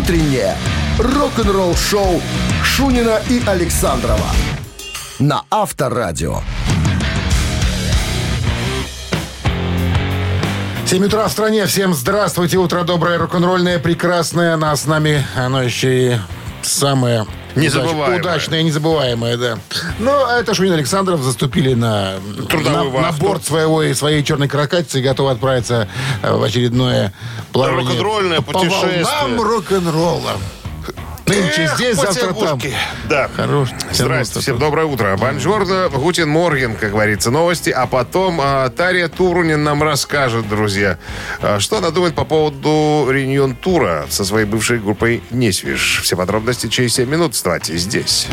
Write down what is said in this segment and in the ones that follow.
утреннее рок-н-ролл-шоу Шунина и Александрова на Авторадио. 7 утра в стране. Всем здравствуйте. Утро доброе, рок-н-ролльное, прекрасное. Нас с нами оно еще и самое Незабываемое. Удачное, незабываемое, да. Но это Шунин Александров заступили на, Трудовую на, на борт своего, своей черной каракатицы и готовы отправиться э, в очередное плавание. Рок-н-ролльное по путешествие. волнам рок-н-ролла. Нынче здесь, завтра там. Да. Хорош. Здравствуйте, всем доброе утро. Бонжорно, Гутин Морген, как говорится, новости. А потом а, Тария Турунин нам расскажет, друзья, а, что она думает по поводу Реньон Тура со своей бывшей группой Несвиж. Все подробности через 7 минут. Вставайте здесь.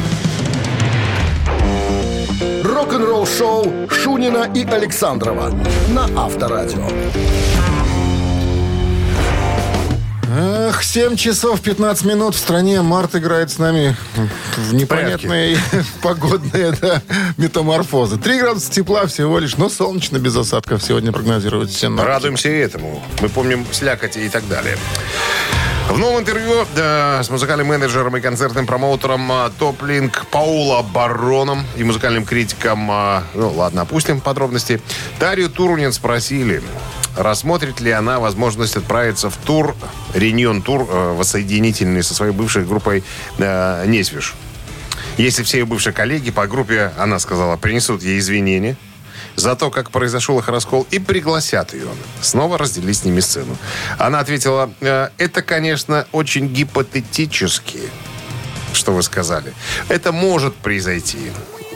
Рок-н-ролл-шоу Шунина и Александрова на Авторадио. Эх, 7 часов 15 минут в стране. Март играет с нами в непонятные погодные да, метаморфозы. 3 градуса тепла всего лишь, но солнечно без осадков сегодня прогнозируют все синоптики. Радуемся и этому. Мы помним слякоти и так далее. В новом интервью да, с музыкальным менеджером и концертным промоутером а, Топлинг Паула Бароном и музыкальным критиком, а, ну ладно, опустим подробности, Тарию Турунин спросили, рассмотрит ли она возможность отправиться в тур, Реньон тур, э, воссоединительный со своей бывшей группой э, Несвиш. Если все ее бывшие коллеги по группе, она сказала, принесут ей извинения за то, как произошел их раскол, и пригласят ее снова разделить с ними сцену. Она ответила, «Э, это, конечно, очень гипотетически, что вы сказали. Это может произойти,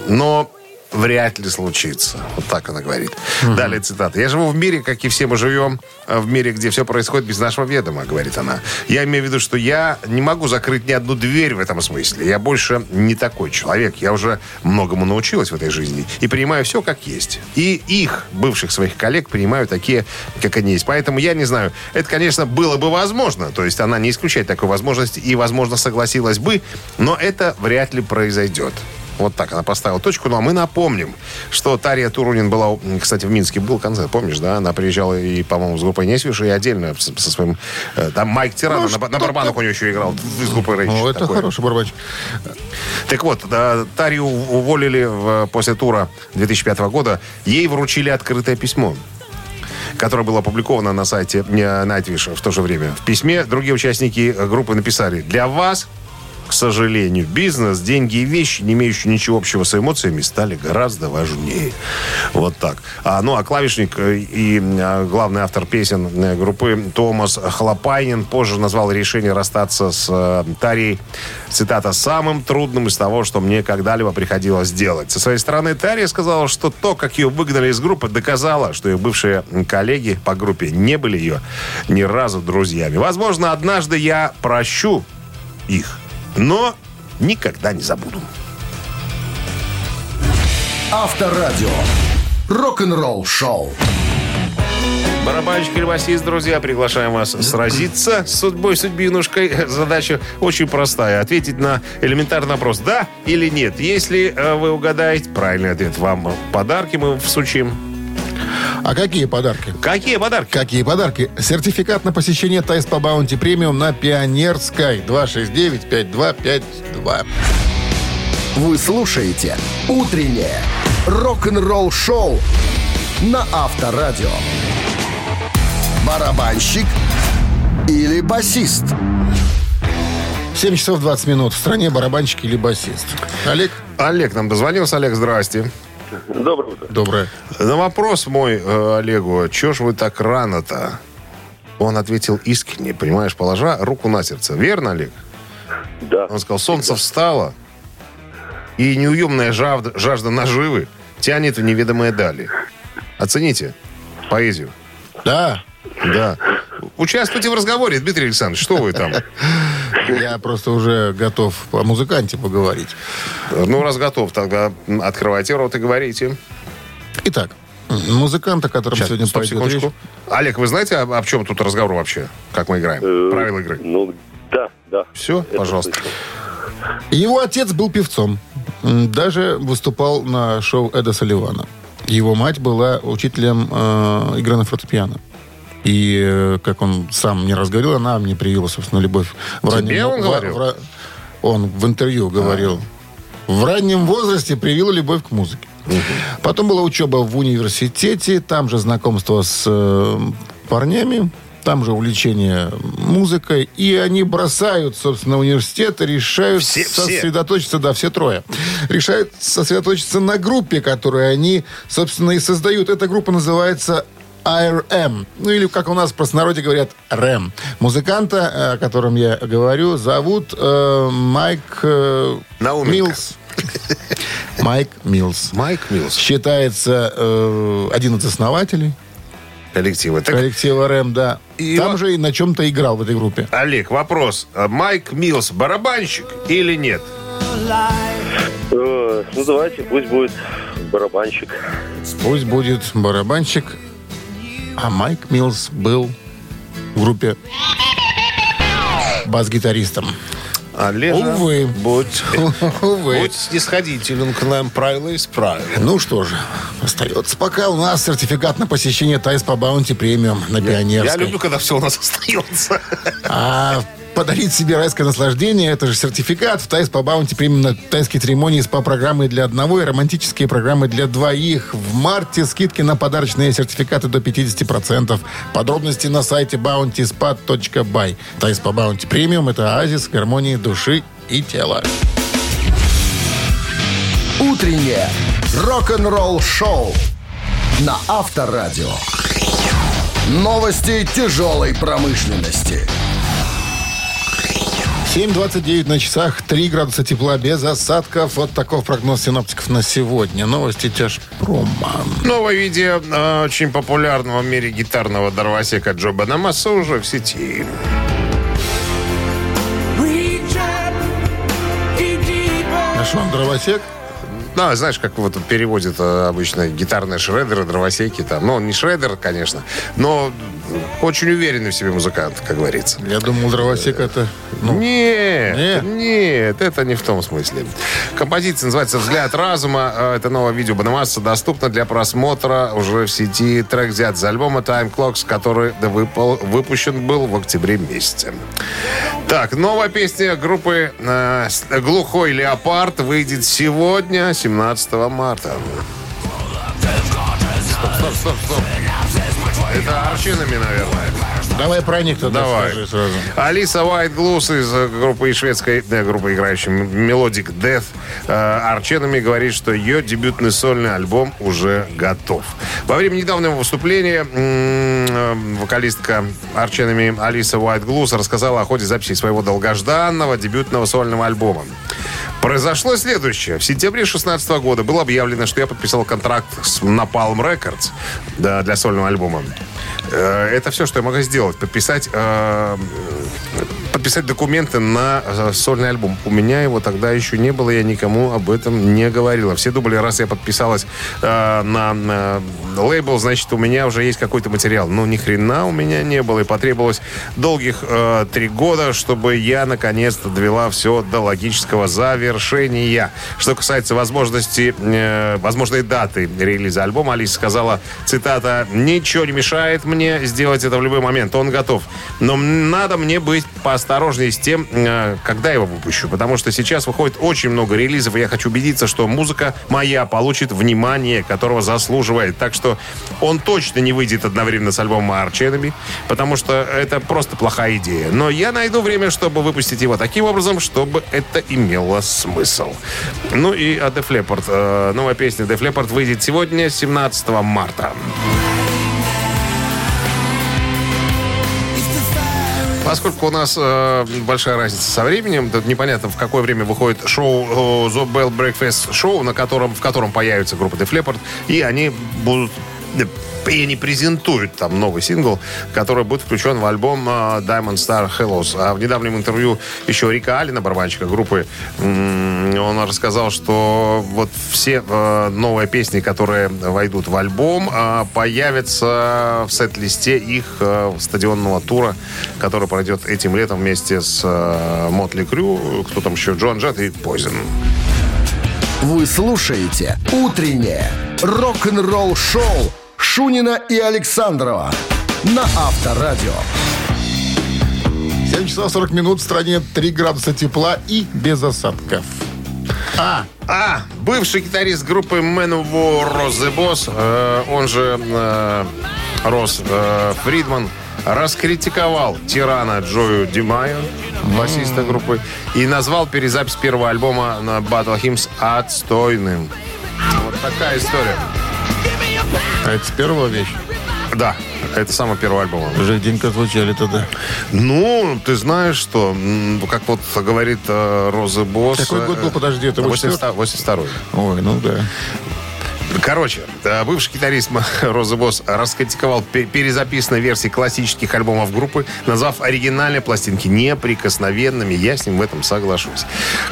но вряд ли случится. Вот так она говорит. Далее цитата. «Я живу в мире, как и все мы живем, э, в мире, где все происходит без нашего ведома», говорит она. «Я имею в виду, что я не могу закрыть ни одну дверь в этом смысле. Я больше не такой человек. Я уже многому научилась в этой жизни и принимаю все как есть. И их, бывших своих коллег, принимаю такие, как они есть. Поэтому я не знаю. Это, конечно, было бы возможно. То есть она не исключает такой возможности и, возможно, согласилась бы, но это вряд ли произойдет. Вот так она поставила точку. Ну, а мы напомним, что Тария Турунин была, кстати, в Минске был концерт, помнишь, да? Она приезжала и, по-моему, с группой Несвиш, и отдельно с- со своим... э, Там Майк Тирана Ну, на, на барабанах у нее еще играл из группы Рейч. Ну, это Такое. хороший барабанщик. Так вот, Тарию уволили в- после тура 2005 года. Ей вручили открытое письмо которое было опубликовано на сайте э, Nightwish в то же время. В письме другие участники э, группы написали «Для вас, к сожалению, бизнес, деньги и вещи, не имеющие ничего общего с эмоциями, стали гораздо важнее». Вот так. А, ну, а клавишник э, и э, главный автор песен э, группы Томас Хлопайнин позже назвал решение расстаться с э, Тарией, цитата, «самым трудным из того, что мне когда-либо приходилось делать». Со своей стороны Тария сказала, что то, как ее выгнали из группы, доказало, что ее бывшие коллеги по группе не были ее ни разу друзьями. Возможно, однажды я прощу их, но никогда не забуду. Авторадио. Рок-н-ролл шоу. Барабанщик или басист, друзья, приглашаем вас сразиться с судьбой, судьбинушкой. Задача очень простая. Ответить на элементарный вопрос «да» или «нет». Если э, вы угадаете правильный ответ, вам подарки мы всучим. А какие подарки? Какие подарки? Какие подарки? Сертификат на посещение Тайс по Баунти Премиум на Пионерской 269-5252. Вы слушаете «Утреннее рок-н-ролл-шоу» на Авторадио. Барабанщик или басист? 7 часов 20 минут. В стране барабанщик или басист. Олег, Олег нам дозвонился. Олег, здрасте. Доброе утро. доброе. На вопрос мой э, Олегу, чё ж вы так рано-то? Он ответил искренне, понимаешь, положа руку на сердце. Верно, Олег? Да. Он сказал, солнце встало, и неуемная жажда, жажда наживы тянет в неведомые дали. Оцените поэзию. Да, Да. Участвуйте в разговоре, Дмитрий Александрович. Что вы там? я просто уже готов о музыканте поговорить. Ну, раз готов, тогда открывайте рот и говорите. Итак, музыкант, о котором Сейчас, сегодня стоп, пойдет секундочку. речь. Олег, вы знаете, об, об чем тут разговор вообще? Как мы играем? Э, Правила игры. Ну, да, да. Все, Это пожалуйста. слышал. Его отец был певцом. Даже выступал на шоу Эда Салливана. Его мать была учителем э, игры на фортепиано. И, э, как он сам мне разговаривал, она мне привила, собственно, любовь в Тебе он в- говорил? в- он в интервью говорил. В раннем возрасте привила любовь к музыке. Потом была учеба в университете, там же знакомство с э, парнями, там же увлечение музыкой. И они бросают, собственно, университет и решают Все- все. сосредоточиться, да, все трое, решают сосредоточиться на группе, которую они, собственно, и создают. Эта группа называется IRM. Ну или, как у нас в простонародье говорят, РЭМ. Музыканта, э, о котором я говорю, зовут э, Майк э, Науменко. Милс. Майк Милс. Майк Милс. Считается э, один из основателей Коллективы. Так, коллектива РЭМ, да. И Там во- же и на чем-то играл в этой группе. Олег, вопрос. А Майк Милс барабанщик или нет? Э, ну, давайте, пусть будет барабанщик. Пусть будет барабанщик. А Майк Милс был в группе бас-гитаристом. Олежа, Увы. будь, Увы. будь снисходителен к нам, правила есть правила. Ну что же, остается пока у нас сертификат на посещение Тайс по Баунти премиум на Я Пионерской. люблю, когда все у нас остается. А подарить себе райское наслаждение, это же сертификат в Thai Spa Bounty Premium на тайские церемонии спа-программы для одного и романтические программы для двоих. В марте скидки на подарочные сертификаты до 50%. Подробности на сайте bountyspa.by. Тайс по Баунти премиум – это оазис гармонии души и тела. Утреннее рок-н-ролл-шоу на Авторадио. Новости тяжелой промышленности. 7.29 на часах, 3 градуса тепла без осадков. Вот таков прогноз синоптиков на сегодня. Новости тяжпрома. Новое видео э, очень популярного в мире гитарного дровосека Джо Банамаса уже в сети. Наш он дровосек. Ну, знаешь, как вот переводят э, обычно гитарные шредеры, дровосеки там. Ну, он не шредер, конечно, но очень уверенный в себе музыкант, как говорится. Я думал, дровосек это... Ну, Нет, Нет? нет, это не в том смысле. Композиция называется «Взгляд разума». Э, Это новое видео Банамаса доступно для просмотра уже в сети. Трек взят из альбома Time Clocks, который выпал- выпущен был в октябре месяце. Так, новая песня группы э, «Глухой леопард» выйдет сегодня, 17 марта. Стоп, стоп, стоп, стоп. Это арчинами, наверное. давай про них тогда Давай. скажи сразу. Алиса Уайт Глус из э, группы из шведской э, группы, играющей Melodic Death, э, Арченами говорит, что ее дебютный сольный альбом уже готов. Во время недавнего выступления м, э, вокалистка Арченами Алиса Уайт Глус рассказала о ходе записи своего долгожданного дебютного сольного альбома. Произошло следующее. В сентябре 2016 года было объявлено, что я подписал контракт с Napalm Records да, для сольного альбома. Э, Это все, что я могу сделать. Подписать, э, подписать документы на э, сольный альбом. У меня его тогда еще не было, я никому об этом не говорила. Все думали, раз я подписалась э, на, на лейбл, значит, у меня уже есть какой-то материал. Но ни хрена у меня не было. И потребовалось долгих э, три года, чтобы я наконец-то довела все до логического завершения. Что касается возможности, э, возможной даты релиза альбома, Алиса сказала, цитата, «Ничего не мешает мне сделать это в любой момент. Он готов. Но надо мне быть поосторожнее с тем, э, когда его выпущу. Потому что сейчас выходит очень много релизов, и я хочу убедиться, что музыка моя получит внимание, которого заслуживает. Так что он точно не выйдет одновременно с альбомом Arch Enemy, потому что это просто плохая идея. Но я найду время, чтобы выпустить его таким образом, чтобы это имело смысл. Ну и о Def Leppard. Э, Новая песня Def Leppard выйдет сегодня, 17 марта. Поскольку у нас э, большая разница со временем, тут непонятно, в какое время выходит шоу э, The Bell Breakfast Show, на котором, в котором появится группа Def Leppard, и они будут э, и они презентуют там новый сингл, который будет включен в альбом э, Diamond Star Hellos. А в недавнем интервью еще Рика Алина, барабанщика группы, он рассказал, что вот все э, новые песни, которые войдут в альбом, э, появятся в сет-листе их стадионного тура, который пройдет этим летом вместе с Мотли Крю, кто там еще, Джон Джет и Poison. Вы слушаете «Утреннее рок-н-ролл-шоу» Шунина и Александрова на Авторадио. 7 часов 40 минут в стране 3 градуса тепла и без осадков. А, а, бывший гитарист группы Manowar The Boss, э, он же э, Рос э, Фридман, раскритиковал тирана Джою Димайо, басиста группы, и назвал перезапись первого альбома на Battle Hymns отстойным. Вот такая история. А это с первого вещь? Да, это самый первый альбом. Уже денька звучали тогда. Ну, ты знаешь, что, как вот говорит э, Роза Босс... Какой год был, э, подожди, это 82 82 Ой, ну да. Короче, э, бывший гитарист Роза Босс раскритиковал пе- перезаписанные версии классических альбомов группы, назвав оригинальные пластинки неприкосновенными. Я с ним в этом соглашусь.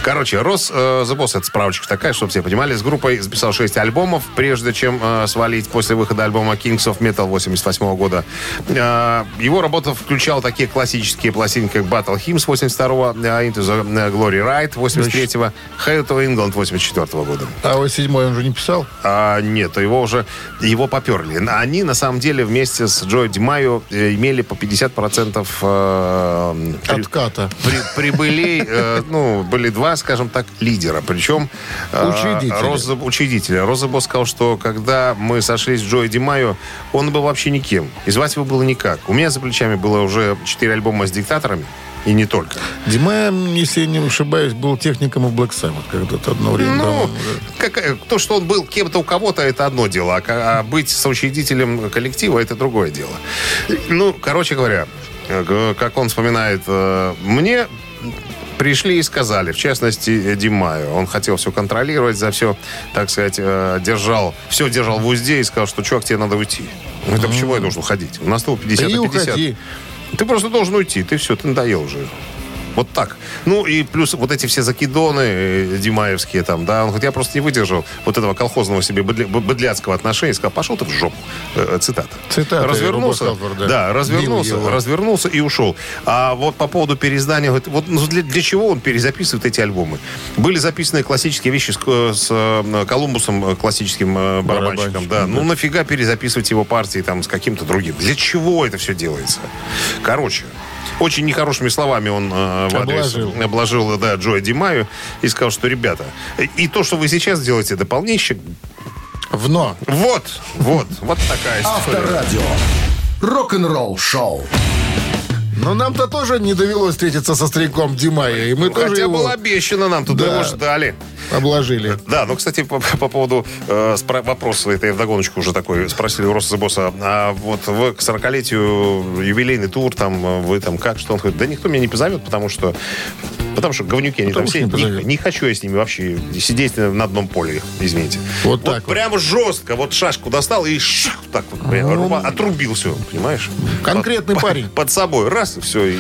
Короче, Роз э, The Boss, это справочка такая, чтобы все понимали, с группой записал 6 альбомов, прежде чем э, свалить после выхода альбома Kings of Metal 88 года. Э, его работа включала такие классические пластинки, как Battle Hymns 82-го, э, Into the Glory Ride 83-го, Hell to England 84 года. А вот седьмой он же не писал? А, нет, его уже его поперли. Они, на самом деле, вместе с Джо Димайо э, имели по 50% э, при- Отката. при- прибылей. э, ну, были два, скажем так, лидера. Причем... э, Учредители. Роза, учредителя. Роза Босс сказал, что когда мы сошлись с Джо Димайо, он был вообще никем. И звать его было никак. У меня за плечами было уже четыре альбома с диктаторами. И не только. Дима, если я не ошибаюсь, был техником в Black Sabbath когда-то одно время. Ну, как, то, что он был кем-то у кого-то, это одно дело. А, а быть соучредителем коллектива, это другое дело. Ну, короче говоря, э, как он вспоминает, э, мне пришли и сказали, в частности, э, Димаю. Он хотел все контролировать, за все, так сказать, держал, все держал в узде и сказал, что, чувак, тебе надо уйти. Это почему я должен уходить? У нас того 50 Да на 50. уходи. Ты просто должен уйти, ты все, ты надоел уже. Вот так. Ну и плюс вот эти все закидоны э, димаевские там, да, он говорит, я просто не выдержал вот этого колхозного себе быдля- быдляцкого отношения, и сказал, пошел ты в жопу. Э, э, Цитата. Цитата Развернулся, Роба Халфорда. да, развернулся, развернулся и ушел. А вот по поводу переиздания, говорит, вот ну, для, для чего он перезаписывает эти альбомы? Были записаны классические вещи с, с Колумбусом, классическим барабанщиком, Барабанщиком, да. да. Ну нафига перезаписывать его партии там с каким-то другим? Для чего это все делается? Короче, очень нехорошими словами он э, в адрес- Обложил. обложил да, Джоя Димаю и сказал, что, ребята, и то, что вы сейчас делаете, это полнейший... Вно. Вот, вот, вот такая история. Авторадио. Рок-н-ролл шоу. Но нам-то тоже не довелось встретиться со стариком Димая. И мы тоже Хотя его было обещано нам, туда Да. его ждали. обложили. Да, ну, кстати, по, по поводу э, спра- вопроса, это я вдогоночку уже такой спросили у Роса Босса, а вот вы к 40-летию юбилейный тур, там, вы там как, что? Он говорит, да никто меня не позовет, потому что Потому что говнюки они Потому там все. не позовет. Не, хочу я с ними вообще сидеть на одном поле, извините. Вот так вот. Прямо жестко. Вот шашку достал и шах, так вот прям, руба- отрубил все, понимаешь? Ну, Конкретный Под- парень. Под собой. Раз, и все. И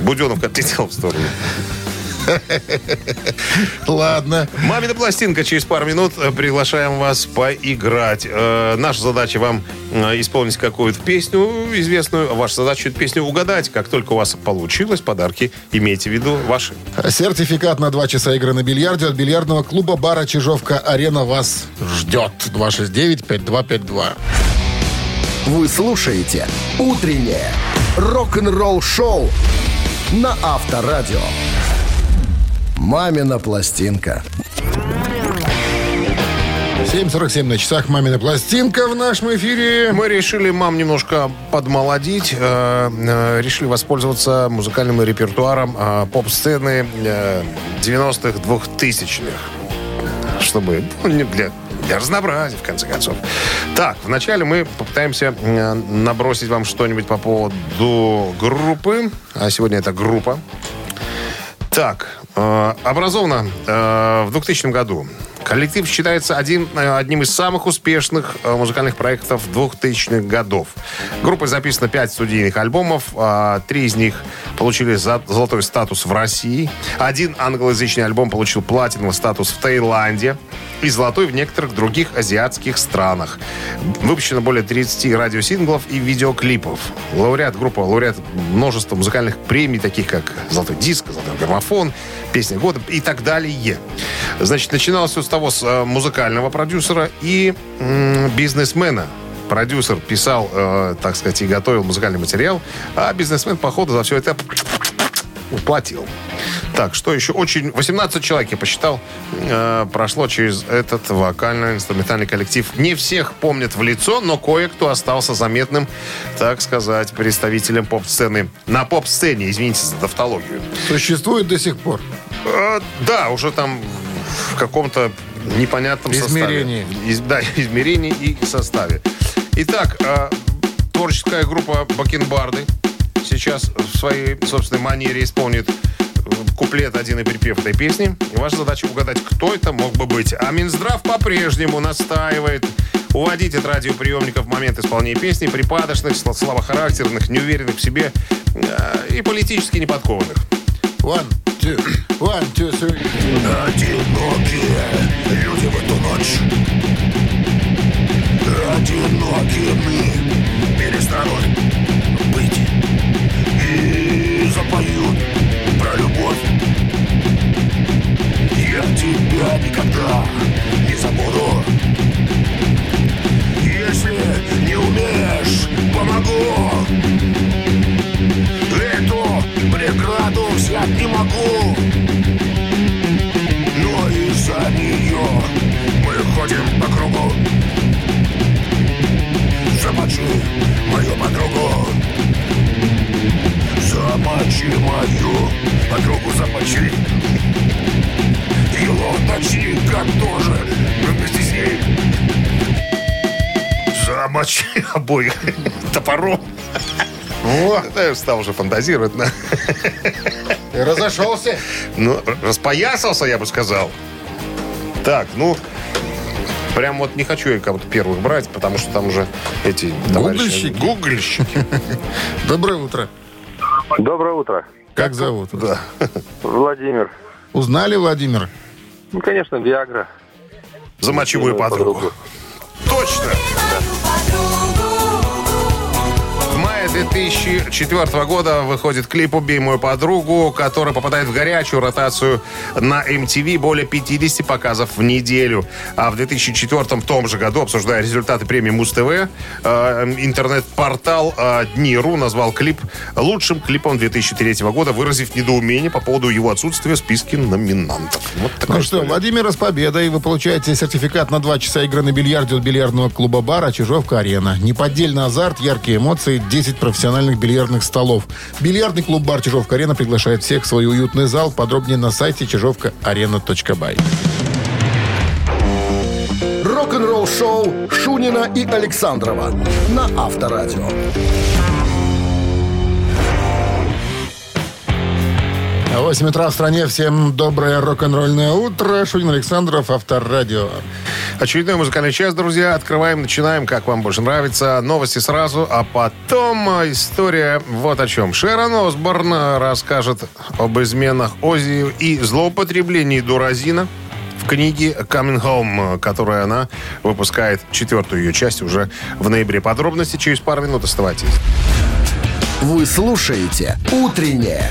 Буденов отлетел в сторону. Ладно. Мамина пластинка через пару минут. Приглашаем вас поиграть. Э, наша задача вам э, исполнить какую-то песню известную. Ваша задача эту песню угадать. Как только у вас получилось, подарки имейте в виду ваши. Сертификат на два часа игры на бильярде от бильярдного клуба бара Чижовка-Арена вас ждет. 269-5252. Вы слушаете «Утреннее рок-н-ролл-шоу» на Авторадио. «Мамина пластинка». 7.47 на часах «Мамина пластинка» в нашем эфире. Мы решили мам немножко подмолодить. э, э, решили воспользоваться музыкальным репертуаром э, поп-сцены э, 90-х, 2000-х. Чтобы, ну, не для, для разнообразия, в конце концов. Так, вначале мы попытаемся набросить вам что-нибудь по поводу группы. А сегодня это группа. Так, э, образована э, в 2000 году. Коллектив считается один, э, одним из самых успешных э, музыкальных проектов 2000-х годов. Группой записано 5 студийных альбомов. а Три из них получили золотой статус в России. Один англоязычный альбом получил платиновый статус в Таиланде и золотой в некоторых других азиатских странах. Выпущено более 30 радиосинглов и видеоклипов. Лауреат группа, лауреат множества музыкальных премий, таких как «Золотой диск», «Золотой граммофон», «Песня года» и так далее. Значит, начиналось все с того, с э, музыкального продюсера и бизнесмена. продюсер писал, э, так сказать, и готовил музыкальный материал, а бизнесмен, походу, за все это уплатил. Так, что еще? Очень... 18 человек, я посчитал, э, прошло через этот вокально-инструментальный коллектив. Не всех помнят в лицо, но кое-кто остался заметным, так сказать, представителем поп-сцены. На поп-сцене, извините за тавтологию. Существует до сих пор. Э, да, уже там в каком-то непонятном Измерении. составе. Из, да, измерении и составе. Итак, э, творческая группа Бакенбарды сейчас в своей собственной манере исполнит куплет один и припев этой песни. И ваша задача угадать, кто это мог бы быть. А Минздрав по-прежнему настаивает уводить от радиоприемников в момент исполнения песни припадочных, слабохарактерных, неуверенных в себе э, и политически неподкованных. One, two, one, two, three. Одинокие люди в эту ночь. Одинокими перестанут быть. И запоют про любовь. Я тебя никогда не забуду могу Но из-за нее мы ходим по кругу Замочи мою подругу Замочи мою подругу, замочи Его точника тоже вместе с ней Замочи обоих топором. Да, я стал уже фантазировать. Разошелся. Ну, распоясался, я бы сказал. Так, ну, прям вот не хочу я кого-то первых брать, потому что там уже эти товарищи... Гугольщики? Гугольщики. Доброе утро. Доброе утро. Как зовут? Да. Владимир. Узнали, Владимир? Ну, конечно, Виагра. Мою подругу. Подругу. Точно! 2004 года выходит клип «Убей мою подругу», который попадает в горячую ротацию на MTV более 50 показов в неделю. А в 2004 в том же году, обсуждая результаты премии Муз-ТВ, э, интернет-портал э, Дни.ру назвал клип лучшим клипом 2003 года, выразив недоумение по поводу его отсутствия в списке номинантов. Вот такая Ну что, история. Владимира с победой. Вы получаете сертификат на два часа игры на бильярде от бильярдного клуба бара «Чижовка-арена». Неподдельный азарт, яркие эмоции, 10 профессиональных бильярдных столов. Бильярдный клуб бар «Чижовка-арена» приглашает всех в свой уютный зал. Подробнее на сайте чижовкаарена.бай. Рок-н-ролл шоу Шунина и Александрова на Авторадио. 8 утра в стране. Всем доброе рок-н-ролльное утро. Шунин Александров, Авторадио. Очередной музыкальный час, друзья. Открываем, начинаем, как вам больше нравится. Новости сразу, а потом э, история вот о чем. Шерон Осборн э, расскажет об изменах Ози и злоупотреблении Дуразина в книге «Coming Home», э, которую она выпускает четвертую ее часть уже в ноябре. Подробности через пару минут. Оставайтесь. Вы слушаете «Утреннее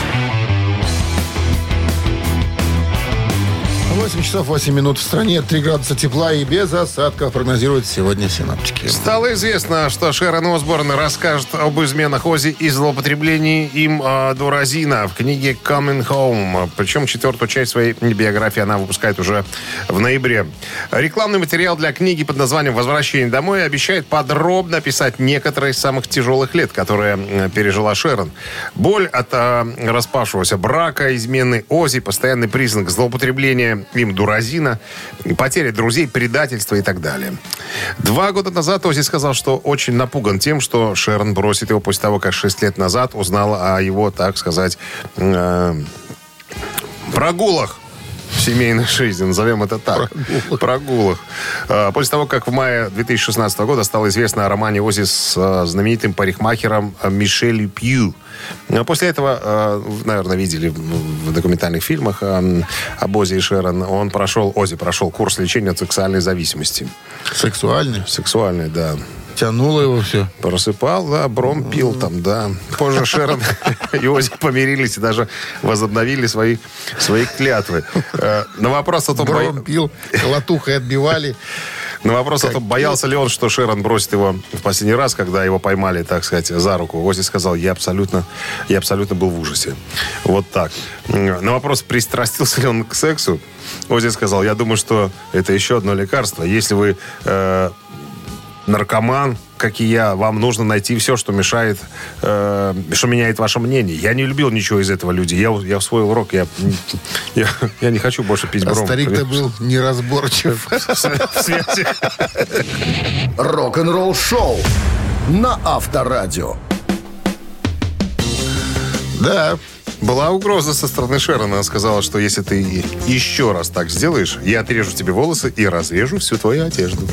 8 часов 8 минут в стране, 3 градуса тепла и без осадков прогнозируют сегодня синаптики. Стало известно, что Шерон Осборн расскажет об изменах Ози и злоупотреблении им э, дуразина в книге «Coming Home». Причем четвертую часть своей биографии она выпускает уже в ноябре. Рекламный материал для книги под названием «Возвращение домой» обещает подробно описать некоторые из самых тяжелых лет, которые пережила Шерон. Боль от э, распавшегося брака, измены Ози, постоянный признак злоупотребления им дуразина, потеря друзей, предательство и так далее. Два года назад Ози сказал, что очень напуган тем, что Шерон бросит его после того, как шесть лет назад узнала о его, так сказать, э, прогулах в семейной жизни, назовем это так. Прогулах. Э, После того, как в мае 2016 года стало известно о романе Ози с э, знаменитым парикмахером э, Мишель Пью. А После этого, наверное, видели в документальных фильмах об Ози и Шерон. Он прошел, Ози прошел курс лечения от сексуальной зависимости. Сексуальный. Сексуальной, да. Тянуло его все. Просыпал, да, бром пил там, да. Позже Шерон и Ози помирились и даже возобновили свои, свои клятвы. Э, На вопрос о том, Бром пил, латухой отбивали. на вопрос о том, боялся ли он, что Шерон бросит его в последний раз, когда его поймали, так сказать, за руку, Ози сказал, я абсолютно, я абсолютно был в ужасе. Вот так. На вопрос, пристрастился ли он к сексу, Ози сказал, я думаю, что это еще одно лекарство. Если вы э, наркоман, как и я, вам нужно найти все, что мешает, э, что меняет ваше мнение. Я не любил ничего из этого, люди. Я, я усвоил урок, я, я, я не хочу больше пить А бром. старик-то был неразборчив. в связи. Рок-н-ролл шоу на Авторадио. Да, Была угроза со стороны Шерона. Она сказала, что если ты еще раз так сделаешь, я отрежу тебе волосы и разрежу всю твою одежду.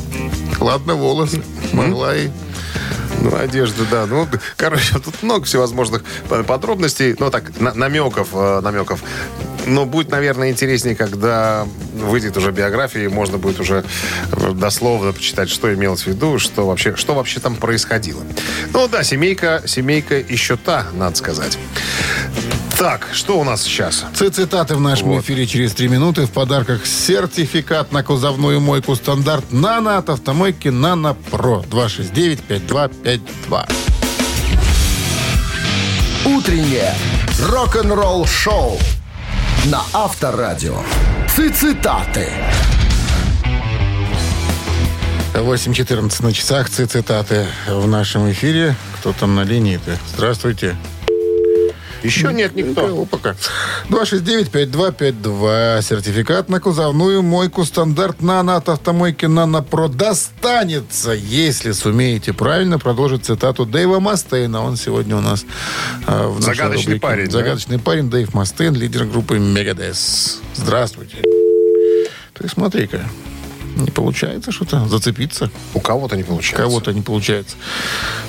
ладно, волосы. Могла и... Ну, одежда, да. Ну, короче, тут много всевозможных подробностей. Ну, так, на- намеков, э, намеков. Но будет, наверное, интереснее, когда выйдет уже биография, и можно будет уже э, дословно почитать, что имелось в виду, что вообще, что вообще там происходило. Ну да, семейка, семейка еще та, надо сказать. Так, что у нас сейчас? Цитаты в нашем Вот. эфире через три минуты. В подарках сертификат на кузовную мойку стандарт «Нано» от автомойки «Нано Про». 269-5252. Утреннее рок-н-ролл шоу на Авторадио. Цитаты. 8.14 на часах. Цитаты в нашем эфире. Кто там на линии-то? Здравствуйте. Еще нет никто. Никого пока. 269-5252. Сертификат на кузовную мойку стандарт «Нано» от автомойки «Нано Про» достанется, если сумеете правильно продолжить цитату Дэйва Мастейна. Он сегодня у нас а, в Загадочный рубрике. парень, да? Загадочный парень Дэйв Мастейн, лидер группы Мегадес. Здравствуйте. Ты смотри-ка, не получается что-то зацепиться. У кого-то не получается. Кого-то не получается.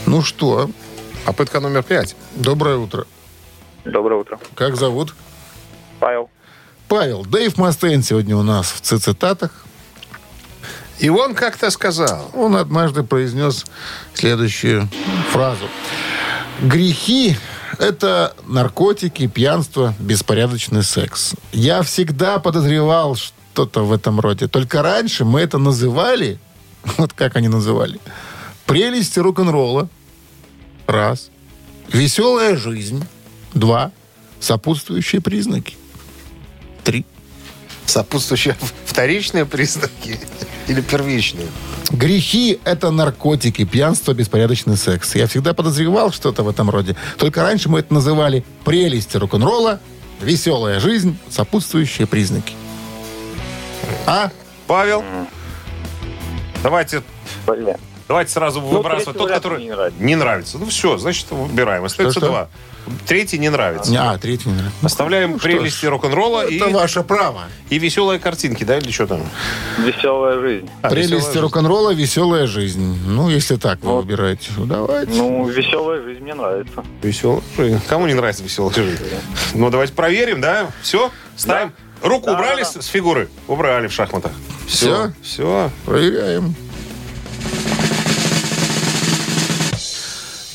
Ну что, Попытка номер пять. доброе утро. Доброе утро. Как зовут? Павел. Павел, Дэйв Мастейн сегодня у нас в цитатах. И он как-то сказал. Он однажды произнес следующую фразу. Грехи – это наркотики, пьянство, беспорядочный секс. Я всегда подозревал что-то в этом роде. Только раньше мы это называли, вот как они называли, прелести рок-н-ролла. Раз. Веселая жизнь. Два. Сопутствующие признаки. Три. Сопутствующие вторичные признаки или первичные? Грехи – это наркотики, пьянство, беспорядочный секс. Я всегда подозревал что-то в этом роде. Только раньше мы это называли прелести рок-н-ролла, веселая жизнь, сопутствующие признаки. А? Павел? Давайте, Блин. Давайте сразу выбрасывать третий тот, который не нравится. не нравится. Ну все, значит, выбираем. Остается Что-что? два. Третий не нравится. А, третий не нравится. Оставляем Ну, что прелести рок-н-ролла и, Это ваше право. и веселые картинки, да, или что там? Веселая жизнь. А, Прелести «Веселая жизнь». рок-н-ролла, веселая жизнь. Ну, если так вы Вот. выбираете. Ну, давайте. Ну, веселая жизнь мне нравится. Веселая жизнь. Кому не нравится веселая жизнь? Ну, давайте проверим, да? Все? Ставим. Руку Да, убрали да, да. с, фигуры? Убрали в шахматах. Всё? Все. Проверяем.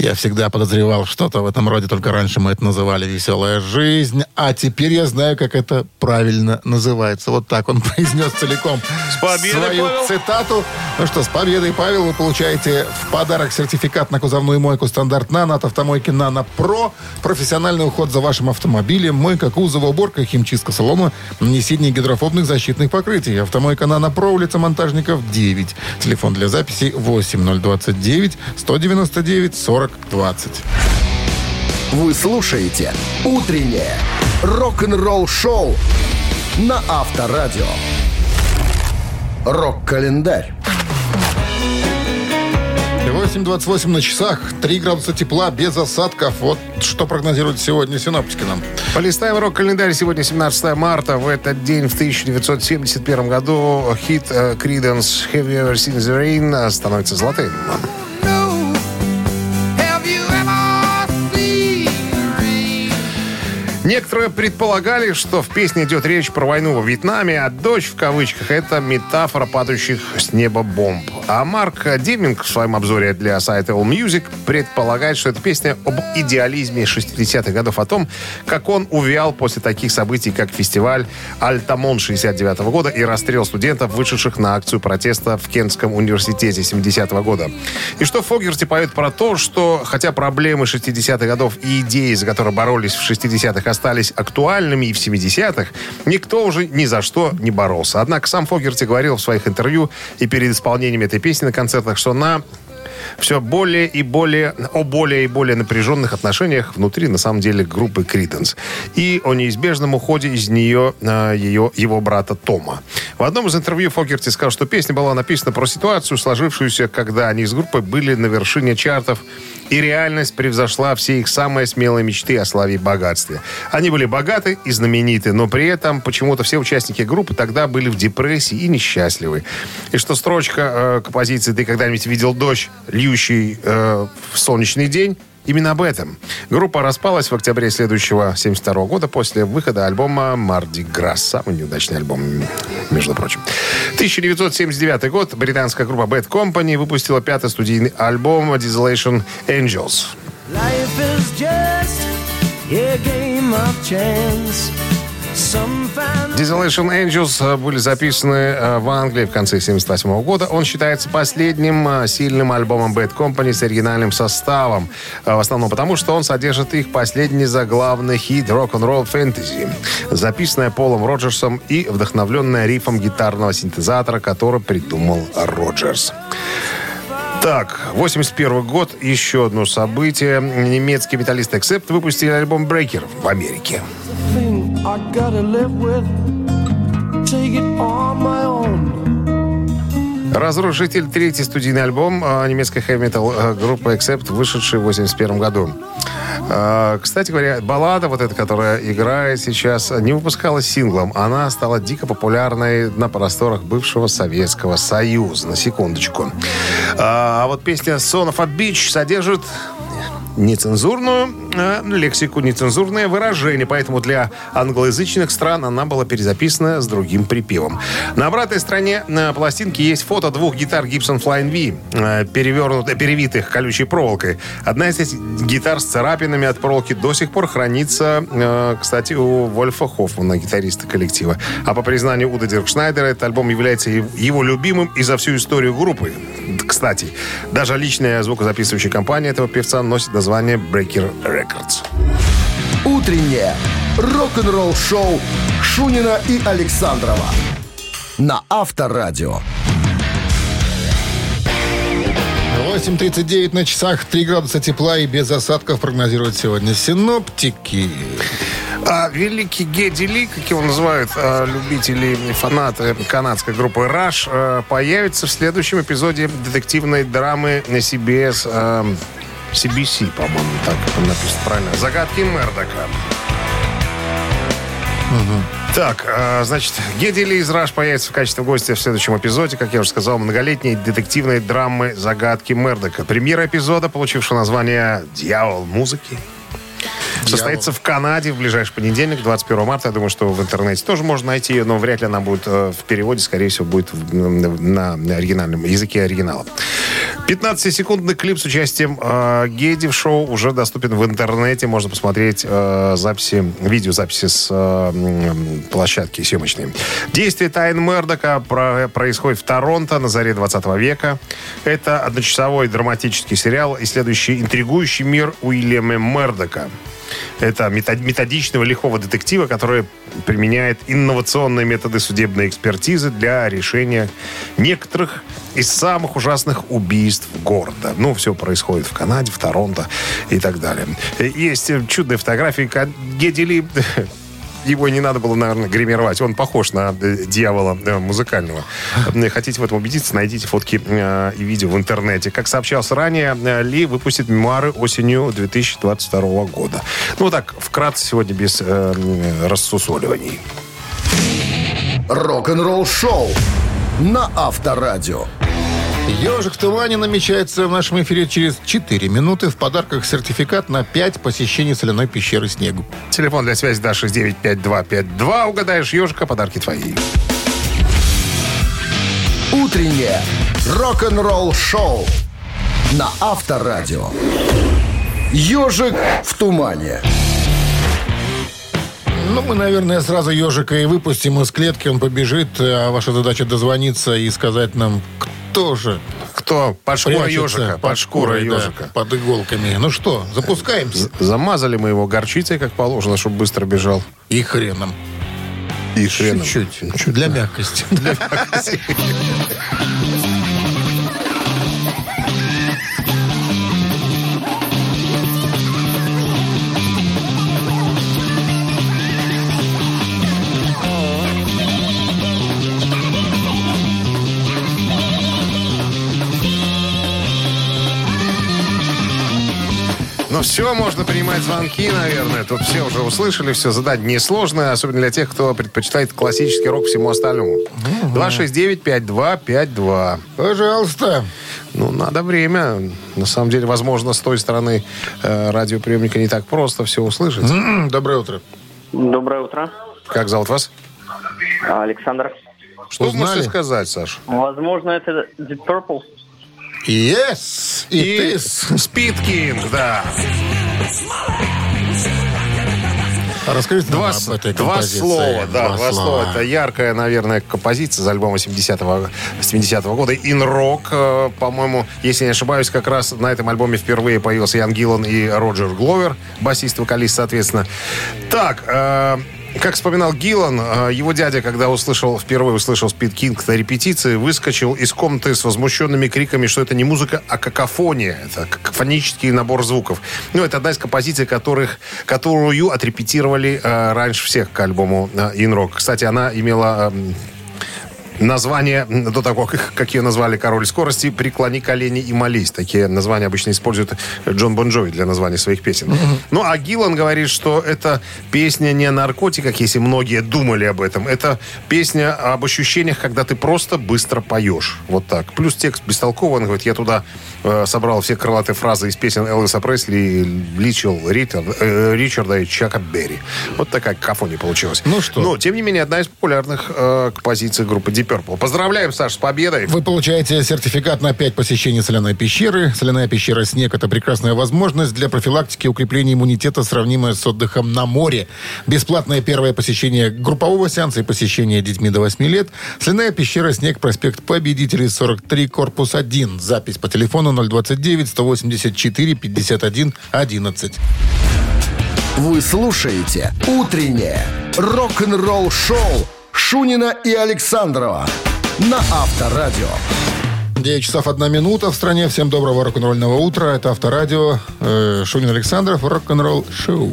Я всегда подозревал что-то в этом роде, только раньше мы это называли «веселая жизнь», а теперь я знаю, как это правильно называется. Вот так он произнес целиком С победой, свою Павел! цитату. Ну что, с победой, Павел, вы получаете в подарок сертификат на кузовную мойку «Стандарт Нано» от автомойки «Нано Про». Профессиональный уход за вашим автомобилем, мойка кузова, уборка, химчистка салона, нанесение гидрофобных защитных покрытий. Автомойка «Нано Про», улица Монтажников, 9. Телефон для записи 8029 199 40 20. Вы слушаете «Утреннее рок-н-ролл-шоу» на Авторадио. Рок-календарь. 8.28 на часах, 3 градуса тепла, без осадков. Вот что прогнозируют сегодня синоптики нам. Полистаем рок-календарь. Сегодня 17 марта. В этот день, в 1971 году, хит э, Creedence «Have You Ever Seen the Rain» становится золотым. Некоторые предполагали, что в песне идет речь про войну во Вьетнаме, а «дождь» в кавычках – это метафора падающих с неба бомб. А Марк Дивнинг в своем обзоре для сайта All Music предполагает, что эта песня об идеализме 60-х годов, о том, как он увял после таких событий, как фестиваль «Альтамон» 69 -го года и расстрел студентов, вышедших на акцию протеста в Кентском университете 70-го года. И что Фогерти поет про то, что хотя проблемы 60-х годов и идеи, за которые боролись в 60-х, остались актуальными и в 70-х, никто уже ни за что не боролся. Однако сам Фогерти говорил в своих интервью и перед исполнением этой песни на концертах, что на все более и более, о более и более напряженных отношениях внутри, на самом деле, группы Creedence. И о неизбежном уходе из нее э, ее, его брата Тома. В одном из интервью Фогерти сказал, что песня была написана про ситуацию, сложившуюся, когда они с группой были на вершине чартов, и реальность превзошла все их самые смелые мечты о славе и богатстве. Они были богаты и знамениты, но при этом почему-то все участники группы тогда были в депрессии и несчастливы. И что строчка э, композиции «Ты когда-нибудь видел дождь, льющий э, в солнечный день» Именно об этом. Группа распалась в октябре следующего 72 года после выхода альбома «Марди Грасс». Самый неудачный альбом, между прочим. 1979 год. Британская группа Bad Company выпустила пятый студийный альбом «Desolation Angels». Life is just a game of chance. Desolation Angels э, были записаны э, в Англии в конце 1978 года. Он считается последним э, сильным альбомом Bad Company с оригинальным составом. В основном потому, что он содержит их последний заглавный хит «Rock-and-Roll Fantasy», записанная Полом Роджерсом и вдохновленная рифом гитарного синтезатора, который придумал Роджерс. Так, 81 год, еще одно событие. Немецкий металлист Accept выпустили альбом Breaker в Америке. I gotta live with, take it on my own. Разрушитель третий студийный альбом а, немецкой хэви-метал а, группы Accept, вышедший в 81 году. А, кстати говоря, баллада вот эта, которая играет сейчас, не выпускалась синглом. Она стала дико популярной на просторах бывшего Советского Союза. На секундочку. А вот песня Son of a Beach содержит нецензурную лексику, нецензурное выражение. Поэтому для англоязычных стран она была перезаписана с другим припевом. На обратной стороне на пластинке есть фото двух гитар Gibson Flying V, э, перевернутых, перевитых колючей проволокой. Одна из этих гитар с царапинами от проволоки до сих пор хранится, э, кстати, у Вольфа Хоффмана, гитариста коллектива. А по признанию Уда Диркшнайдера, этот альбом является его любимым и за всю историю группы. Кстати, даже личная звукозаписывающая компания этого певца носит название Breaker Records. Утреннее рок-н-ролл-шоу Шунина и Александрова на Авторадио. 8.39 на часах, 3 градуса тепла и без осадков прогнозируют сегодня синоптики. А великий Гедди Ли, как его называют а, любители, фанаты канадской группы Rush, а, появится в следующем эпизоде детективной драмы на CBS, а, CBC, по-моему, так написано правильно. «Загадки Мердока». Угу. Так, э, значит, Гедди Ли из Раш появится в качестве гостя в следующем эпизоде, как я уже сказал, многолетней детективной драмы «Загадки Мердока». Премьера эпизода, получившего название «Дьявол музыки», состоится в Канаде в ближайший понедельник, 21 марта. Я думаю, что в интернете тоже можно найти ее, но вряд ли она будет э, в переводе, скорее всего, будет на оригинальном языке оригинала. 15-секундный клип с участием э, Геди в шоу уже доступен в интернете. Можно посмотреть э, записи, видеозаписи с э, площадки съемочной. Действие Тайн Мердока про, происходит в Торонто на заре 20 века. Это одночасовой драматический сериал, исследующий интригующий мир Уильяма Мердока. Это методичного лихого детектива, который применяет инновационные методы судебной экспертизы для решения некоторых из самых ужасных убийств города. Ну, все происходит в Канаде, в Торонто и так далее. Есть чудные фотографии Гедели его не надо было, наверное, гримировать. Он похож на э, дьявола э, музыкального. Хотите в этом убедиться, найдите фотки э, и видео в интернете. Как сообщалось ранее, Ли выпустит мемуары осенью 2022 года. Ну, так, вкратце сегодня без э, рассусоливаний. Рок-н-ролл шоу на Авторадио. Ежик в тумане намечается в нашем эфире через 4 минуты. В подарках сертификат на 5 посещений соляной пещеры снегу. Телефон для связи 269-5252. Угадаешь ежика, подарки твои. Утреннее рок-н-ролл-шоу на Авторадио. Ежик в тумане. Ну, мы, наверное, сразу ежика и выпустим из клетки. Он побежит, а ваша задача дозвониться и сказать нам, кто же Кто? Под шкурой ежика. Под шкурой да, ежика. под иголками. Ну что, запускаемся. Замазали мы его горчицей, как положено, чтобы быстро бежал. И хреном. И хреном. Чуть-чуть. Для мягкости. Ну все, можно принимать звонки, наверное. Тут все уже услышали, все задать несложно, особенно для тех, кто предпочитает классический рок всему остальному. 269-5252. Пожалуйста. Ну, надо время. На самом деле, возможно, с той стороны э, радиоприемника не так просто все услышать. М, Доброе утро. Доброе утро. Как зовут вас? Александр. Что Узнали? можете сказать, Саш? Возможно, это Deep Purple. Yes. И, King, да. Расскажите нам Два, об этой два слова, да, два, слова. Это яркая, наверное, композиция из альбома 70-го 70 года. In Rock, э, по-моему, если не ошибаюсь, как раз на этом альбоме впервые появился Ян Гиллан и Роджер Гловер, басист, вокалист, соответственно. Так, э, как вспоминал Гиллан, э, его дядя, когда услышал, впервые услышал Speed King на репетиции, выскочил из комнаты с возмущенными криками, что это не музыка, а какофония. Это какофонический набор звуков. Ну, это одна из композиций, которых, которую отрепетировали э, раньше всех к альбому In Rock. Кстати, она имела... Название до того, как, ее назвали «Король скорости», «Преклони колени и молись». Такие названия обычно использует Джон Бон Джови для названия своих песен. Ну, а Гиллан говорит, что это песня не о наркотиках, если многие думали об этом. Это песня об ощущениях, когда ты просто быстро поешь. Вот так. Плюс текст бестолковый. Он говорит, я туда собрал все крылатые фразы из песен Элвиса Пресли, Личел, Риттер, э, Ричарда и Чака Берри. Вот такая какофония получилась. Ну что? Но, тем не менее, одна из популярных э, композиций группы Deep Purple. Поздравляем, Саш, с победой. Вы получаете сертификат на 5 посещений соляной пещеры. Соляная пещера «Снег» — это прекрасная возможность для профилактики и укрепления иммунитета, сравнимая с отдыхом на море. Бесплатное первое посещение группового сеанса и посещение детьми до 8 лет. Соляная пещера «Снег», проспект Победителей, 43, корпус 1. Запись по телефону 029-184-51-11. Вы слушаете «Утреннее рок-н-ролл-шоу» Шунина и Александрова на Авторадио. 9 часов 1 минута в стране. Всем доброго рок-н-ролльного утра. Это Авторадио. Э, Шунин Александров. Рок-н-ролл шоу.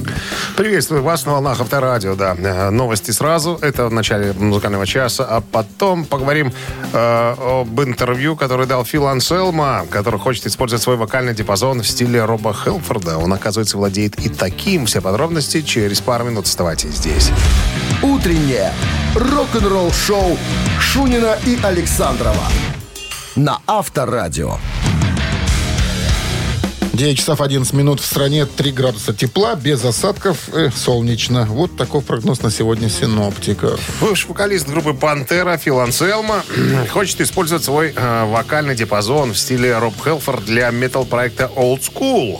Приветствую вас на волнах Авторадио, да. Э, Новости сразу, это в начале музыкального часа, а потом поговорим э, об интервью, который дал Фил Анселма, который хочет использовать свой вокальный диапазон в стиле Роба Хелфорда. Он, оказывается, владеет и таким. Все подробности через пару минут. Оставайтесь здесь. Утреннее рок-н-ролл-шоу Шунина и Александрова на Авторадио. 9 часов 11 минут в стране, 3 градуса тепла, без осадков, э, солнечно. Вот такой прогноз на сегодня синоптика. Бывший вокалист группы «Пантера» Фил Анселма хочет использовать свой э, вокальный диапазон в стиле Роб Хелфорд для метал-проекта Old School.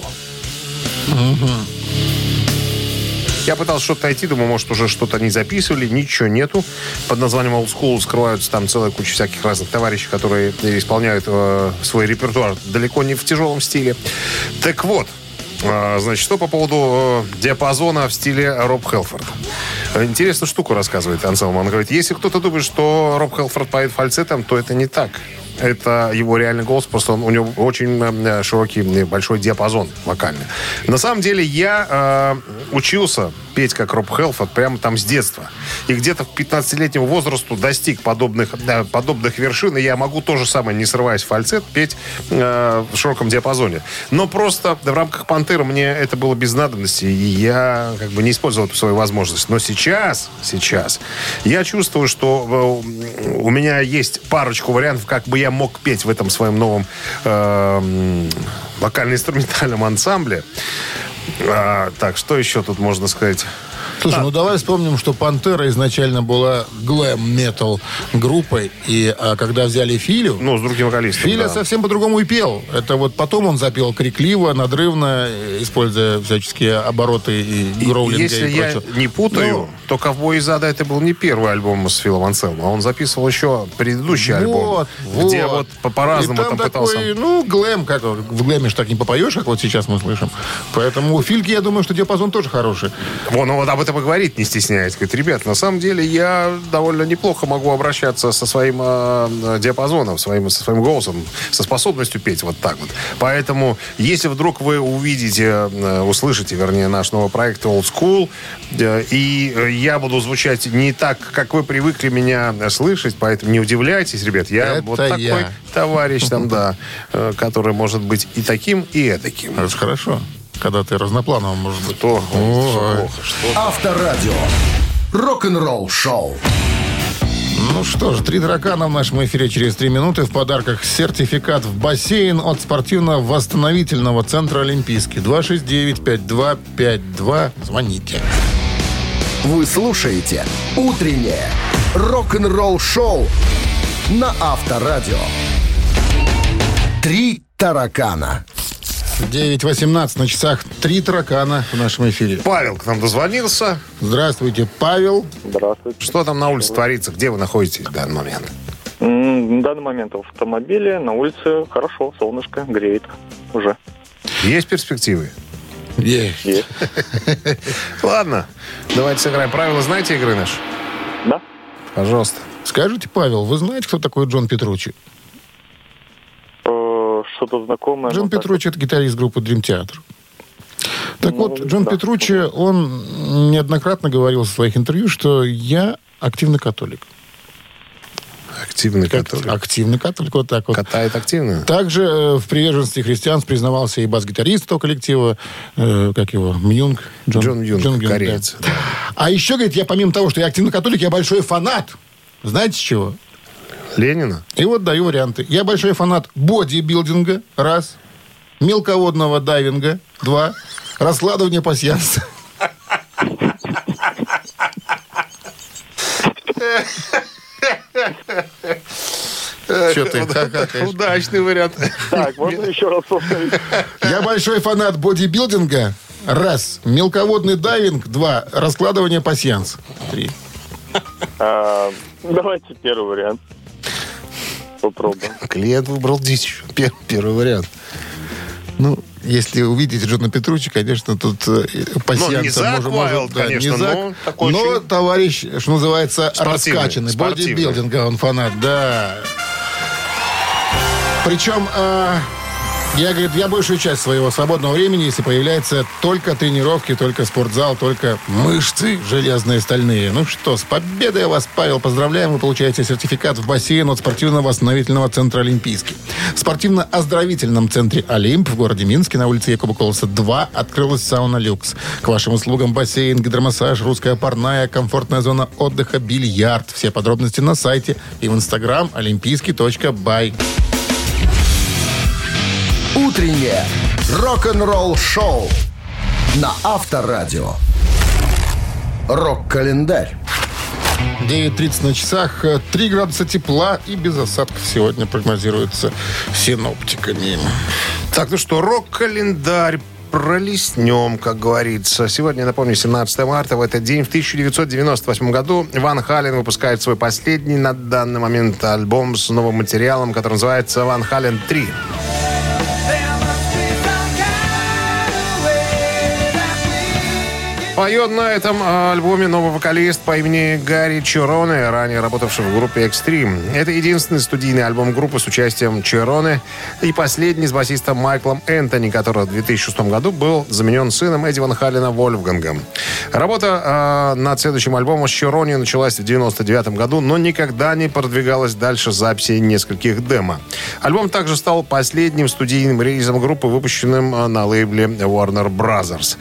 Я пытался что-то найти, думаю, может, уже что-то не записывали, ничего нету. Под названием Old School скрываются там целая куча всяких разных товарищей, которые исполняют э, свой репертуар далеко не в тяжелом стиле. Так вот, э, значит, что по поводу э, диапазона в стиле Роб Хелфорд. Интересную штуку рассказывает Анселм. Он говорит, если кто-то думает, что Роб Хелфорд поет фальцетом, то это не так. Это его реальный голос, просто он, у него очень э, широкий, э, большой диапазон вокальный. На самом деле я э, учился петь как Роб Хелфорд прямо там с детства. И где-то к 15-летнему возрасту достиг подобных, да, подобных вершин. И я могу то же самое, не срываясь в фальцет, петь э, в широком диапазоне. Но просто в рамках «Пантеры» мне это было без надобности. И я как бы не использовал эту свою возможность. Но сейчас, сейчас я чувствую, что э, у меня есть парочку вариантов, как бы я мог петь в этом своем новом э, вокально-инструментальном ансамбле. А, так, что еще тут можно сказать? Слушай, ну давай вспомним, что Пантера изначально была глэм-метал группой, и а, когда взяли Филю, Ну, с другим вокалистом. Филя да. совсем по-другому и пел. Это вот потом он запел крикливо, надрывно, используя всяческие обороты и И гроулинга Если и я прочее. не путаю, Ну, то «Ковбой из ада» это был не первый альбом с Филом Анселмом, а он записывал еще предыдущий альбом, вот, где вот. вот по- по-разному И там там такой, пытался... ну, глэм, как в глэме ж так не попоешь, как вот сейчас мы слышим. Поэтому у Фильки, я думаю, что диапазон тоже хороший. Вон, он вот об этом и говорит, не стесняясь. Говорит, ребят, на самом деле я довольно неплохо могу обращаться со своим э, диапазоном, своим, со своим голосом, со способностью петь вот так вот. Поэтому, если вдруг вы увидите, э, услышите, вернее, наш новый проект Old School, э, и э, я буду звучать не так, как вы привыкли меня э, слышать, поэтому не удивляйтесь, ребят. Я Это вот такой я. товарищ там, да, э, который может быть и таким, и этаким. Это хорошо, когда ты разноплановым, может быть. То, Ой. плохо, что Авторадио. Рок-н-ролл шоу. Ну что ж, три таракана в нашем эфире через три минуты. В подарках сертификат в бассейн от спортивно-восстановительного центра «Олимпийский». 269-5252. Звоните. Вы слушаете «Утреннее рок-н-ролл шоу» на Авторадио. Три таракана. 9.18 на часах. Три таракана в нашем эфире. Павел к нам дозвонился. Здравствуйте, Павел. Здравствуйте. Что там на улице творится? Где вы находитесь в данный момент? На данный момент в автомобиле, на улице хорошо, солнышко греет уже. Есть перспективы? Есть. Есть. Ладно, давайте сыграем. Правила знаете игры наши? Да? Пожалуйста. Скажите, Павел, вы знаете, кто такой Джон Петручи? Что-то знакомое. Джон Петручи – это гитарист группы Dream Theater. Так Ну, вот, Джон да. Петручи, он неоднократно говорил в своих интервью, что я активный католик. Активный Как- католик. Активный католик, вот так вот. Катает активно? Также э, в приверженности христианств признавался и бас-гитарист этого коллектива, э, как его, Мьюнг. Джон Мьюнг, да. кореец. А еще, говорит, я помимо того, что я активный католик, я большой фанат. Знаете чего? Ленина? И вот даю варианты. Я большой фанат бодибилдинга, раз. Мелководного дайвинга, два. Раскладывания пасьянса. Что ты? Удачный вариант. Так, можно еще раз повторить? Я большой фанат бодибилдинга. Раз. Мелководный дайвинг. Два. Раскладывание пасьянс. Три. А, Давайте первый вариант. Попробуем. Клиент выбрал дичь. Пер- Первый вариант. Ну, если увидите Джона Петручи, конечно, тут э, пасьянса Ну, Зак Уайлд, да, конечно, не Зак, но такой но очень- товарищ, что называется, Спортивный, раскачанный. спортивный. Бодибилдинга он фанат, да. Причем, э, я, говорит, я большую часть своего свободного времени, если появляется только тренировки, только спортзал, только мышцы железные, стальные. Ну что, с победой вас, Павел, поздравляем. Вы получаете сертификат в бассейн от спортивно-восстановительного центра «Олимпийский». В спортивно-оздоровительном центре «Олимп» в городе Минске на улице Якуба Колоса 2 открылась сауна «Люкс». К вашим услугам бассейн, гидромассаж, русская парная, комфортная зона отдыха, бильярд. Все подробности на сайте и в инстаграм олимпийский.бай. Утреннее рок-н-ролл шоу на Авторадио. Рок-календарь. 9.30 на часах, э, 3 градуса тепла и без осадков сегодня прогнозируется синоптиками. Так, ну что, рок-календарь пролеснем, как говорится. Сегодня, напомню, 17 марта, в этот день, в 1998 году, Ван Хален выпускает свой последний на данный момент альбом с новым материалом, который называется «Ван Хален 3». Поет на этом а, альбоме новый вокалист по имени Гарри Чироне, ранее работавший в группе Extreme. Это единственный студийный альбом группы с участием Чироне и последний с басистом Майклом Энтони, который в 2006 году был заменен сыном Эдди Ван Халлена Вольфгангом. Работа а, над следующим альбомом с Чироне началась в 1999 году, но никогда не продвигалась дальше записи нескольких демо. Альбом также стал последним студийным релизом группы, выпущенным а, на лейбле Warner Brothers.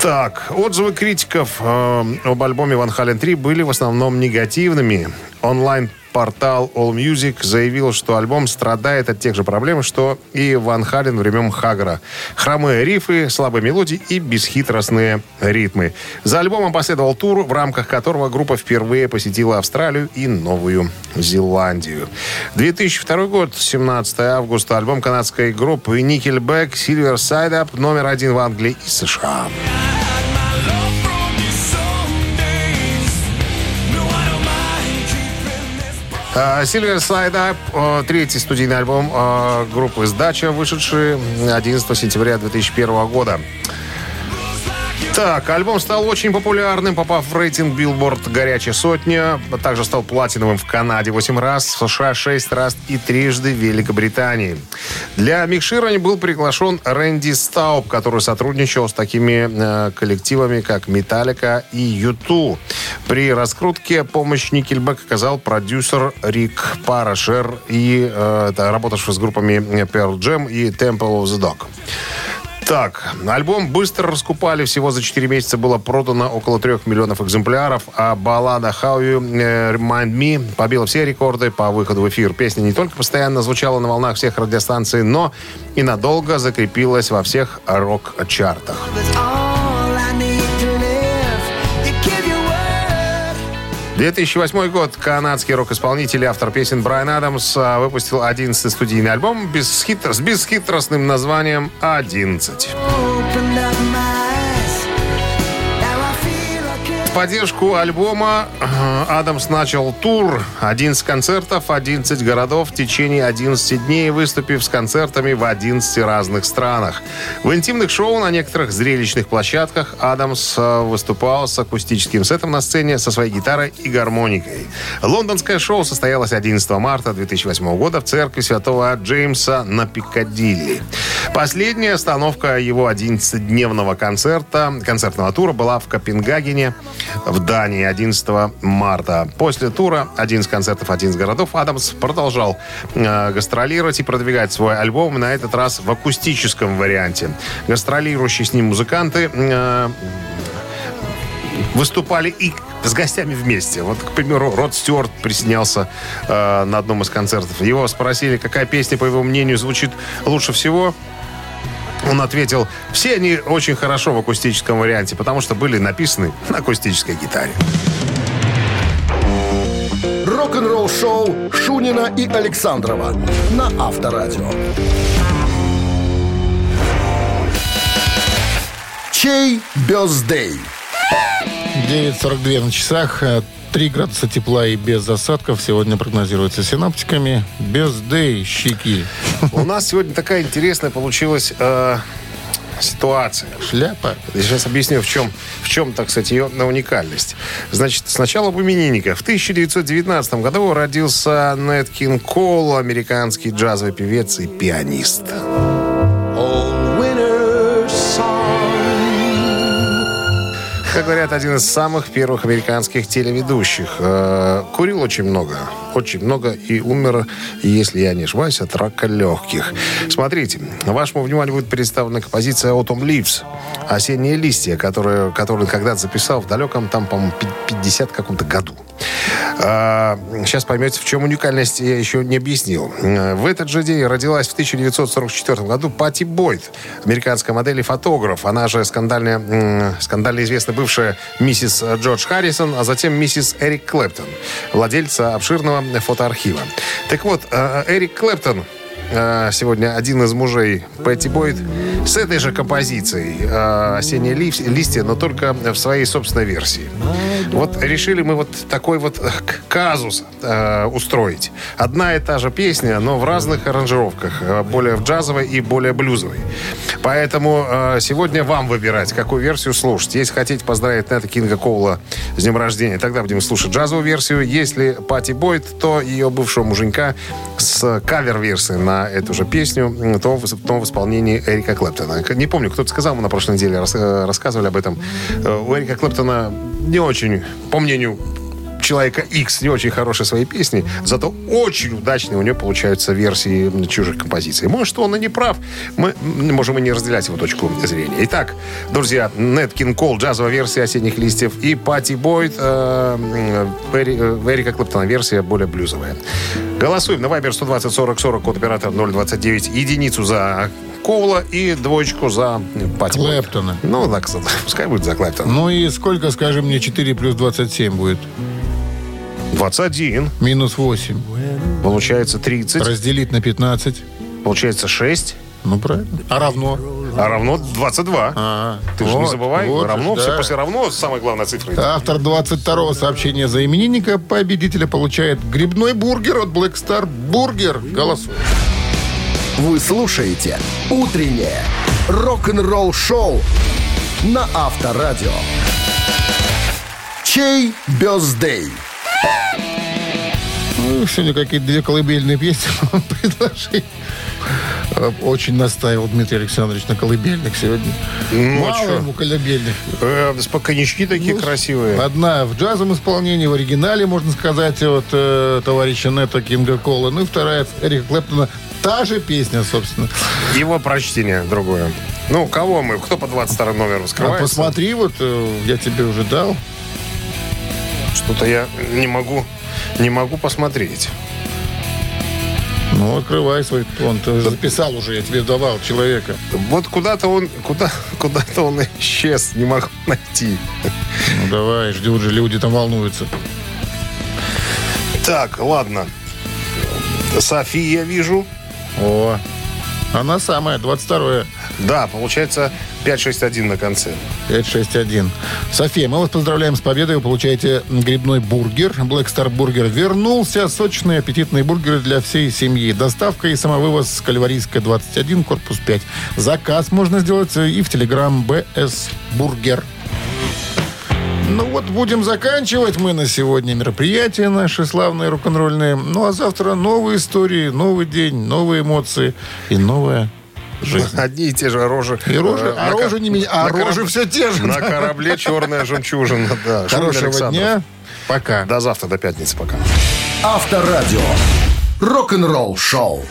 Так, отзывы критиков э, об альбоме Ван Хален 3 были в основном негативными. Онлайн Портал All Music заявил, что альбом страдает от тех же проблем, что и Ван Хален времен Хагара. Хромые рифы, слабые мелодии и бесхитростные ритмы. За альбомом последовал тур, в рамках которого группа впервые посетила Австралию и Новую Зеландию. 2002 год, 17 августа, альбом канадской группы Nickelback Silver Side Up номер один в Англии и США. А, Slide Up, э, третий студийный альбом группы «Сдача», вышедший 11 сентября 2001 года. Так, альбом стал очень популярным, попав в рейтинг Billboard «Горячая сотня». Также стал платиновым в Канаде 8 раз, в США 6 раз и трижды в Великобритании. Для микширования был приглашен Рэнди Стауб, который сотрудничал с такими э, коллективами, как «Металлика» и «Юту». При раскрутке помощь Никельбек оказал продюсер Рик Парашер, и, э, работавший с группами Pearl Jam и Temple of the Dog. Так, альбом быстро раскупали. Всего за 4 месяца было продано около 3 миллионов экземпляров, а баллада «How You Remind Me» побила все рекорды по выходу в эфир. Песня не только постоянно звучала на волнах всех радиостанций, но и надолго закрепилась во всех рок-чартах. 2008 год. Канадский рок-исполнитель и автор песен Брайан Адамс а, выпустил 11 студийный альбом без хитр... с бесхитростным названием «11» поддержку альбома э, Адамс начал тур. 11 концертов, 11 городов в течение 11 дней, выступив с концертами в 11 разных странах. В интимных шоу на некоторых зрелищных площадках Адамс э, выступал с акустическим сетом на сцене со своей гитарой и гармоникой. Лондонское шоу состоялось 11 марта 2008 года в церкви святого Джеймса на Пикадилли. Последняя остановка его 11-дневного концерта, концертного тура была в Копенгагене в Дании 11 марта. После тура 11 концертов, 11 городов Адамс продолжал э, гастролировать и продвигать свой альбом, на этот раз в акустическом варианте. Гастролирующие с ним музыканты э, выступали и с гостями вместе. Вот, к примеру, Род Стюарт присоединялся э, на одном из концертов. Его спросили, какая песня, по его мнению, звучит лучше всего. Он ответил, все они очень хорошо в акустическом варианте, потому что были написаны на акустической гитаре. Рок-н-ролл шоу Шунина и Александрова на Авторадио. Чей бездей? 9.42 на часах. 3 градуса тепла и без засадков сегодня прогнозируется синаптиками. Без щеки. У нас сегодня такая интересная получилась э, ситуация. Шляпа. Я сейчас объясню, в чем, в чем, так сказать, ее на уникальность. Значит, сначала об именинниках. В 1919 году родился Нэт Кин Кол, американский джазовый певец и пианист. Как говорят, один из самых первых американских телеведущих. Э, курил очень много. Очень много и умер, если я не ошибаюсь, от рака легких. Смотрите, вашему вниманию будет представлена композиция «Autumn Leaves». «Осенние листья», которую, которую когда-то записал в далеком, там, по-моему, 50 каком-то году. А, сейчас поймете, в чем уникальность, я еще не объяснил. В этот же день родилась в 1944 году Пати Бойт, американская модель и фотограф. Она же скандально, скандально известная бывшая миссис Джордж Харрисон, а затем миссис Эрик Клэптон, владельца обширного фотоархива. Так вот, э, Эрик Клэптон сегодня один из мужей Пэтти Бойд с этой же композицией э, «Осенние листья», но только в своей собственной версии. Вот решили мы вот такой вот казус э, устроить. Одна и та же песня, но в разных аранжировках. Более в джазовой и более блюзовой. Поэтому сегодня вам выбирать, какую версию слушать. Если хотите поздравить Нета Кинга Коула с днем рождения, тогда будем слушать джазовую версию. Если Пати Бойд, то ее бывшего муженька с кавер-версией на эту же песню, то в, то в исполнении Эрика Клэптона. Не помню, кто-то сказал, мы на прошлой неделе рас, э, рассказывали об этом. Э, у Эрика Клэптона не очень, по мнению Человека X не очень хорошие свои песни, зато очень удачные у него получаются версии чужих композиций. Может, он и не прав. Мы можем и не разделять его точку зрения. Итак, друзья, Нет Кинг Кол, джазовая версия «Осенних листьев» и Пати Бойд, э, Эри- э, Эрика Клэптона версия более блюзовая. Голосуем на Viber 120 40 40, код оператора 029. Единицу за Коула и двоечку за Пати. Клэптона. Ну, так, пускай будет за Клэптона. Ну и сколько, скажи мне, 4 плюс 27 будет? 21. Минус 8. Получается 30. Разделить на 15. Получается 6. Ну, правильно. А равно? А равно 22. А, Ты же не вот, забывай, вот равно, же, все да. после равно, самая главная цифра. Автор 22-го сообщения за именинника победителя получает грибной бургер от Black Star Burger. Голосуем. Вы слушаете «Утреннее рок-н-ролл-шоу» на Авторадио. Чей бездей? Ну, сегодня какие-то две колыбельные песни вам предложили. Э, Очень настаивал Дмитрий Александрович на колыбельных сегодня. Ну, а Мало чё? ему колыбельных. Э, коньячки такие Ну, красивые. Одна в джазовом исполнении, в оригинале, можно сказать, от э, товарища Нета Кинга Кола. Ну и вторая Эрика Клэптона. Та же песня, собственно. Его прочтение другое. Ну, кого мы? Кто по 22 номеру А скрывается? посмотри, вот э, я тебе уже дал. Что-то я не могу, не могу посмотреть. Ну, открывай свой. Он ты записал уже, я тебе давал человека. Вот куда-то он, куда, куда-то он исчез, не могу найти. Ну, давай, ждут же, люди там волнуются. Так, ладно. София вижу. О, она самая, 22 Да, получается 561 на конце. 561. София, мы вас поздравляем с победой. Вы получаете грибной бургер. Black Star Burger вернулся. Сочные аппетитные бургеры для всей семьи. Доставка и самовывоз Кальварийская 21, корпус 5. Заказ можно сделать и в Телеграм БС Бургер. Ну вот, будем заканчивать мы на сегодня мероприятия наши славные рок-н-ролльные. Ну а завтра новые истории, новый день, новые эмоции и новая жизнь. Одни и те же рожи. И рожи, Э, а ка- рожи не меня, а на рожи кораб- все те же. На корабле черная жемчужина. Да. Хорошего дня. Пока. До завтра, до пятницы. Пока. Авторадио. Рок-н-ролл-шоу.